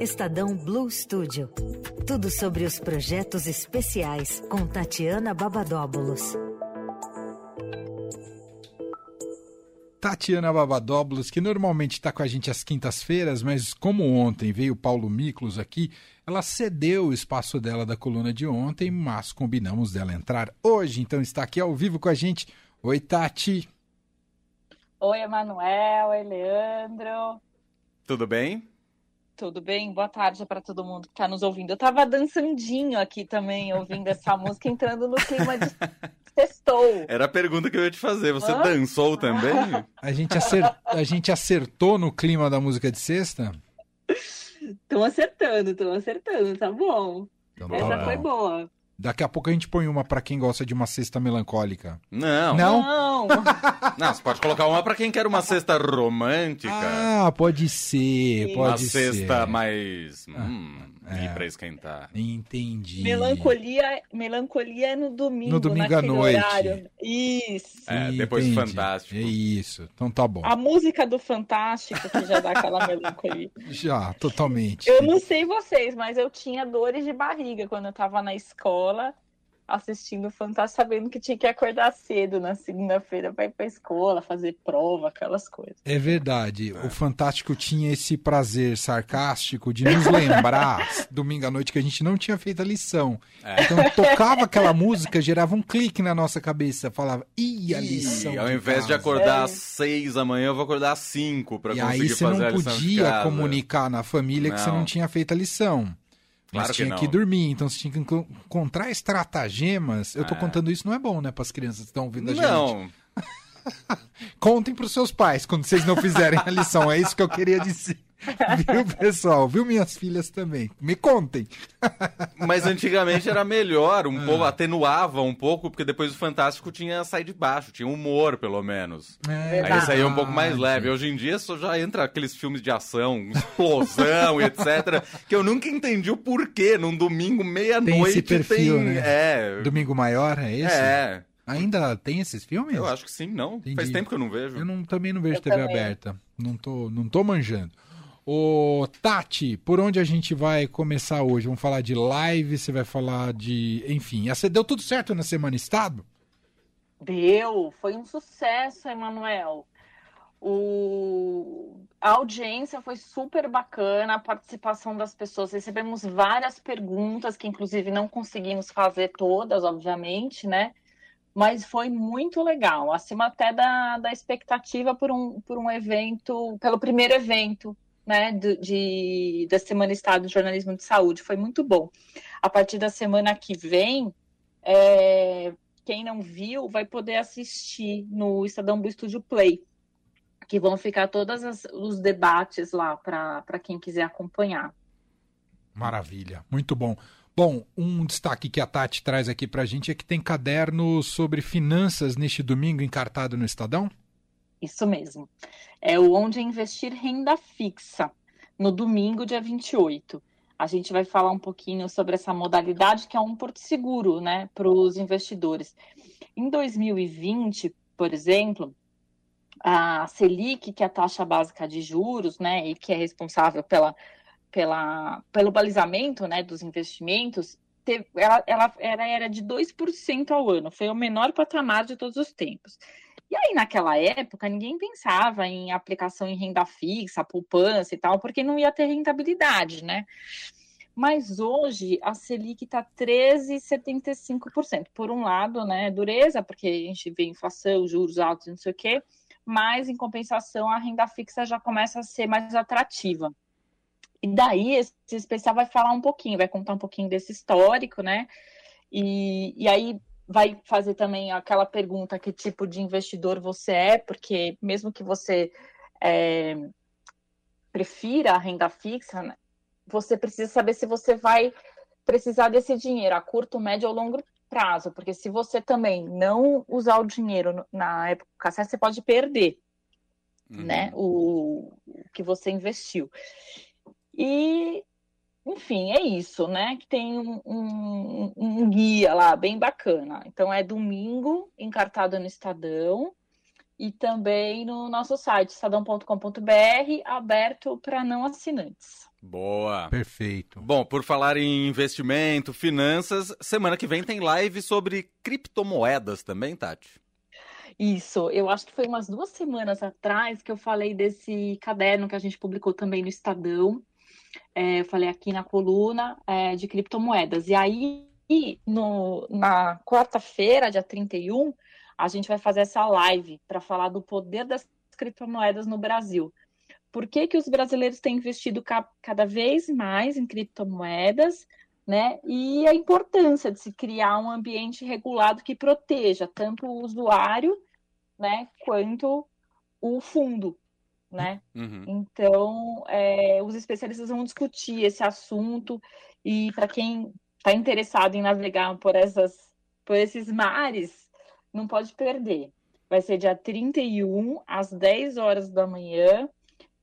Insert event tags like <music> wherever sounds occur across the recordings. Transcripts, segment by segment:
Estadão Blue Studio. Tudo sobre os projetos especiais com Tatiana Babadóbulos. Tatiana Babadóbulos, que normalmente está com a gente às quintas-feiras, mas como ontem veio Paulo Miklos aqui, ela cedeu o espaço dela da coluna de ontem, mas combinamos dela entrar hoje, então está aqui ao vivo com a gente. Oi, Tati. Oi, Emanuel. Oi, Leandro. Tudo bem? Tudo bem? Boa tarde para todo mundo que está nos ouvindo. Eu estava dançandinho aqui também, ouvindo essa <laughs> música, entrando no clima de sextou. Era a pergunta que eu ia te fazer. Você Hã? dançou também? A gente, acert... a gente acertou no clima da música de sexta? Estão acertando, estão acertando, tá bom. Então, Essa tá foi boa. Daqui a pouco a gente põe uma para quem gosta de uma cesta melancólica. Não. Não? Não, <laughs> Não você pode colocar uma para quem quer uma cesta romântica. Ah, pode ser, Sim. pode uma ser. Uma cesta mais... Ah. Hum, é. para esquentar. Entendi. Melancolia, melancolia é no domingo, no domingo à noite. Horário. Isso. É, depois do Fantástico. É isso. Então tá bom. A música do Fantástico que já dá aquela melancolia. <laughs> Já, totalmente. Eu não sei vocês, mas eu tinha dores de barriga quando eu tava na escola assistindo o Fantástico, sabendo que tinha que acordar cedo na segunda-feira para ir para escola, fazer prova, aquelas coisas. É verdade. É. O Fantástico tinha esse prazer sarcástico de nos <laughs> lembrar domingo à noite que a gente não tinha feito a lição. É. Então tocava aquela música, gerava um clique na nossa cabeça, falava, ih, a lição. E ao invés casa. de acordar é. às seis da manhã, eu vou acordar às cinco para conseguir fazer a lição. E aí você não podia comunicar na família não. que você não tinha feito a lição. Claro Mas tinha que, que, dormir, então você tinha que encontrar estratagemas. Eu tô é. contando isso, não é bom, né, para as crianças que estão ouvindo a gente. Não. <laughs> Contem para os seus pais quando vocês não fizerem a lição. É isso que eu queria dizer. <laughs> Viu, pessoal? Viu minhas filhas também? Me contem. <laughs> Mas antigamente era melhor, um ah. pouco, atenuava um pouco, porque depois o Fantástico tinha sair de baixo, tinha humor, pelo menos. É, Aí saía um pouco mais leve. Hoje em dia só já entra aqueles filmes de ação, explosão e etc. Que eu nunca entendi o porquê. Num domingo, meia-noite, tem. Esse perfil, tem... Né? É. Domingo maior, é esse? É. Ainda tem esses filmes? Eu acho que sim, não. Entendi. Faz tempo que eu não vejo. Eu não, também não vejo eu TV também. aberta. Não tô, não tô manjando. Ô, Tati, por onde a gente vai começar hoje? Vamos falar de live, você vai falar de. Enfim, deu tudo certo na Semana Estado? Deu, foi um sucesso, Emanuel. O... A audiência foi super bacana, a participação das pessoas. Recebemos várias perguntas, que inclusive não conseguimos fazer todas, obviamente, né? Mas foi muito legal, acima até da, da expectativa por um, por um evento, pelo primeiro evento né, de, da Semana Estado de Jornalismo de Saúde. Foi muito bom. A partir da semana que vem, é, quem não viu vai poder assistir no Estadão Blue Studio Play, que vão ficar todos os debates lá para quem quiser acompanhar. Maravilha, muito bom. Bom, um destaque que a Tati traz aqui para a gente é que tem caderno sobre finanças neste domingo encartado no Estadão? Isso mesmo. É o Onde Investir Renda Fixa, no domingo, dia 28. A gente vai falar um pouquinho sobre essa modalidade que é um porto seguro né, para os investidores. Em 2020, por exemplo, a Selic, que é a taxa básica de juros, né, e que é responsável pela, pela, pelo balizamento né, dos investimentos, teve, ela, ela, ela era de 2% ao ano, foi o menor patamar de todos os tempos. E aí, naquela época, ninguém pensava em aplicação em renda fixa, poupança e tal, porque não ia ter rentabilidade, né? Mas hoje a Selic está 13,75%. Por um lado, né, dureza, porque a gente vê inflação, juros altos, não sei o quê, mas em compensação a renda fixa já começa a ser mais atrativa. E daí esse especial vai falar um pouquinho, vai contar um pouquinho desse histórico, né? E, e aí vai fazer também aquela pergunta que tipo de investidor você é, porque mesmo que você é, prefira a renda fixa, né, você precisa saber se você vai precisar desse dinheiro a curto, médio ou longo prazo, porque se você também não usar o dinheiro na época certa, você pode perder, uhum. né, o, o que você investiu. E enfim, é isso, né? Que tem um, um, um, guia lá bem bacana. Então é domingo, encartado no Estadão. e também no nosso site, estadão.com.br, aberto para não assinantes. Boa. Perfeito. Bom, por falar em investimento, finanças, semana que vem tem live sobre criptomoedas também, Tati? Isso, eu acho que foi umas duas semanas atrás que eu falei desse caderno que a gente publicou também no Estadão. É, eu falei aqui na coluna é, de criptomoedas. E aí, no, na quarta-feira, dia 31, a gente vai fazer essa live para falar do poder das criptomoedas no Brasil por que, que os brasileiros têm investido ca cada vez mais em criptomoedas, né? E a importância de se criar um ambiente regulado que proteja tanto o usuário, né, quanto o fundo, né? Uhum. Então, é, os especialistas vão discutir esse assunto e para quem está interessado em navegar por essas, por esses mares, não pode perder. Vai ser dia 31 às 10 horas da manhã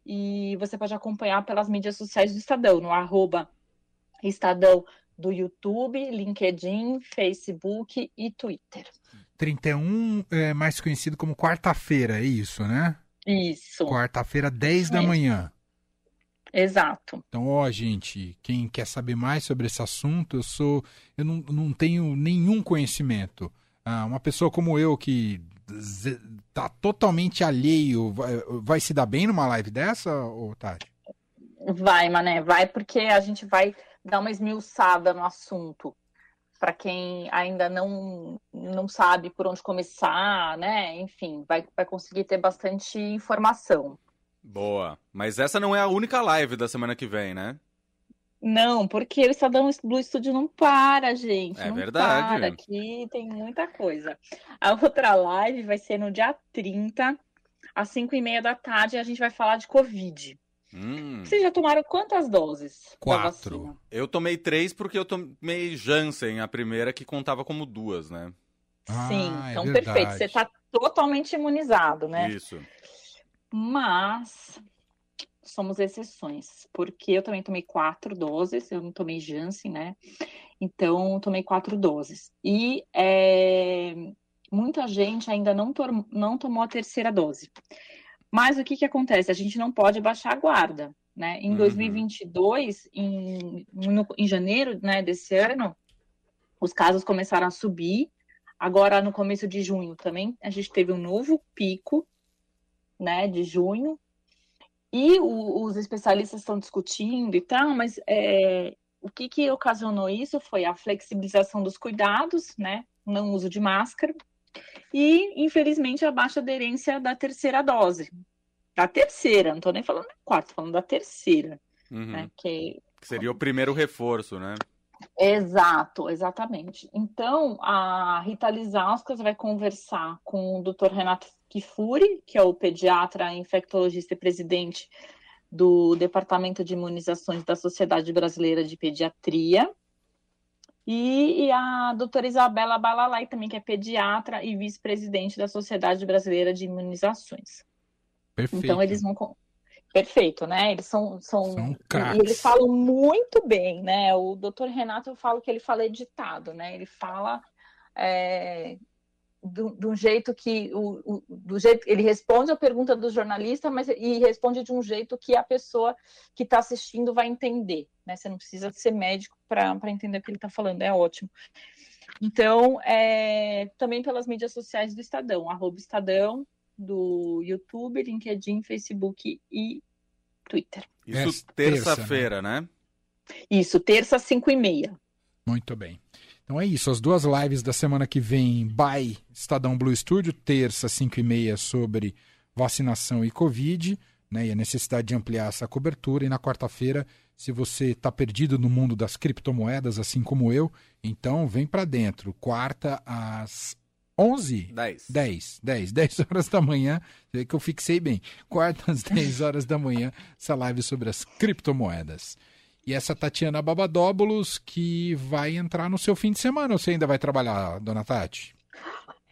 e você pode acompanhar pelas mídias sociais do Estadão, no arroba Estadão do YouTube, LinkedIn, Facebook e Twitter. 31 é mais conhecido como quarta-feira, é isso, né? Isso. Quarta-feira, 10 da manhã. Exato. Então, ó, gente, quem quer saber mais sobre esse assunto, eu sou. Eu não, não tenho nenhum conhecimento. Ah, uma pessoa como eu que tá totalmente alheio, vai, vai, se dar bem numa live dessa, ou Tati? Vai, Mané, vai porque a gente vai dar uma esmiuçada no assunto. Para quem ainda não, não sabe por onde começar, né? Enfim, vai, vai conseguir ter bastante informação. Boa. Mas essa não é a única live da semana que vem, né? Não, porque o Estadão Blue Studio não para, gente. É não verdade. Para. Aqui tem muita coisa. A outra live vai ser no dia 30, às 5 e meia da tarde, e a gente vai falar de Covid. Hum. Vocês já tomaram quantas doses? Quatro. Eu tomei três porque eu tomei Janssen, a primeira, que contava como duas, né? Sim, ah, é então é perfeito. Você está totalmente imunizado, né? Isso. Mas somos exceções, porque eu também tomei quatro doses, eu não tomei Janssen, né? Então, tomei quatro doses. E é, muita gente ainda não, to não tomou a terceira dose. Mas o que, que acontece? A gente não pode baixar a guarda, né? Em uhum. 2022, em, no, em janeiro né, desse ano, os casos começaram a subir. Agora, no começo de junho também, a gente teve um novo pico, né, de junho, e o, os especialistas estão discutindo e tal, mas é, o que, que ocasionou isso foi a flexibilização dos cuidados, né? Não uso de máscara, e, infelizmente, a baixa aderência da terceira dose. Da terceira, não estou nem falando da quarta, falando da terceira. Uhum. Né? Que... que seria o primeiro reforço, né? Exato, exatamente. Então, a Rita Lizauskas vai conversar com o Dr. Renato Kifuri, que é o pediatra, infectologista e presidente do Departamento de Imunizações da Sociedade Brasileira de Pediatria, e, e a doutora Isabela Balalai, também, que é pediatra e vice-presidente da Sociedade Brasileira de Imunizações. Perfeito. Então, eles vão. Perfeito, né? Eles são. são, são e eles falam muito bem, né? O doutor Renato, eu falo que ele fala editado, né? Ele fala. É, de um jeito que o, o, do jeito ele responde a pergunta do jornalista, mas e responde de um jeito que a pessoa que está assistindo vai entender, né? Você não precisa ser médico para entender o que ele está falando, é ótimo. Então, é, também pelas mídias sociais do Estadão, arroba Estadão, do YouTube, LinkedIn, Facebook e Twitter. Isso terça-feira, né? né? Isso, terça, cinco e meia. Muito bem. Então é isso, as duas lives da semana que vem, by Estadão Blue Studio, terça, 5 e meia, sobre vacinação e Covid, né, e a necessidade de ampliar essa cobertura. E na quarta-feira, se você está perdido no mundo das criptomoedas, assim como eu, então vem para dentro. Quarta às 11? 10. 10, 10, 10 horas da manhã, que eu fixei bem. Quarta às <laughs> 10 horas da manhã, essa live sobre as criptomoedas. E essa Tatiana Babadóbulos que vai entrar no seu fim de semana. Você ainda vai trabalhar, dona Tati?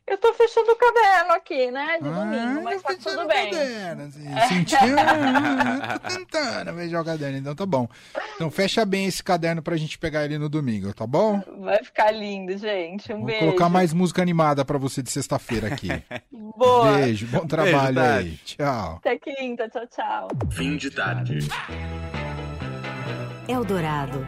Eu tô fechando o caderno aqui, né? De ah, domingo, mas tá tudo bem. Caderno, assim, é. <laughs> sentiu? tô tentando fechar o caderno, então tá bom. Então fecha bem esse caderno pra gente pegar ele no domingo, tá bom? Vai ficar lindo, gente. Um Vou beijo. colocar mais música animada pra você de sexta-feira aqui. <laughs> Boa. Beijo, bom trabalho beijo, aí. Tchau. Até quinta, tchau, tchau. Fim de tarde. Eldorado.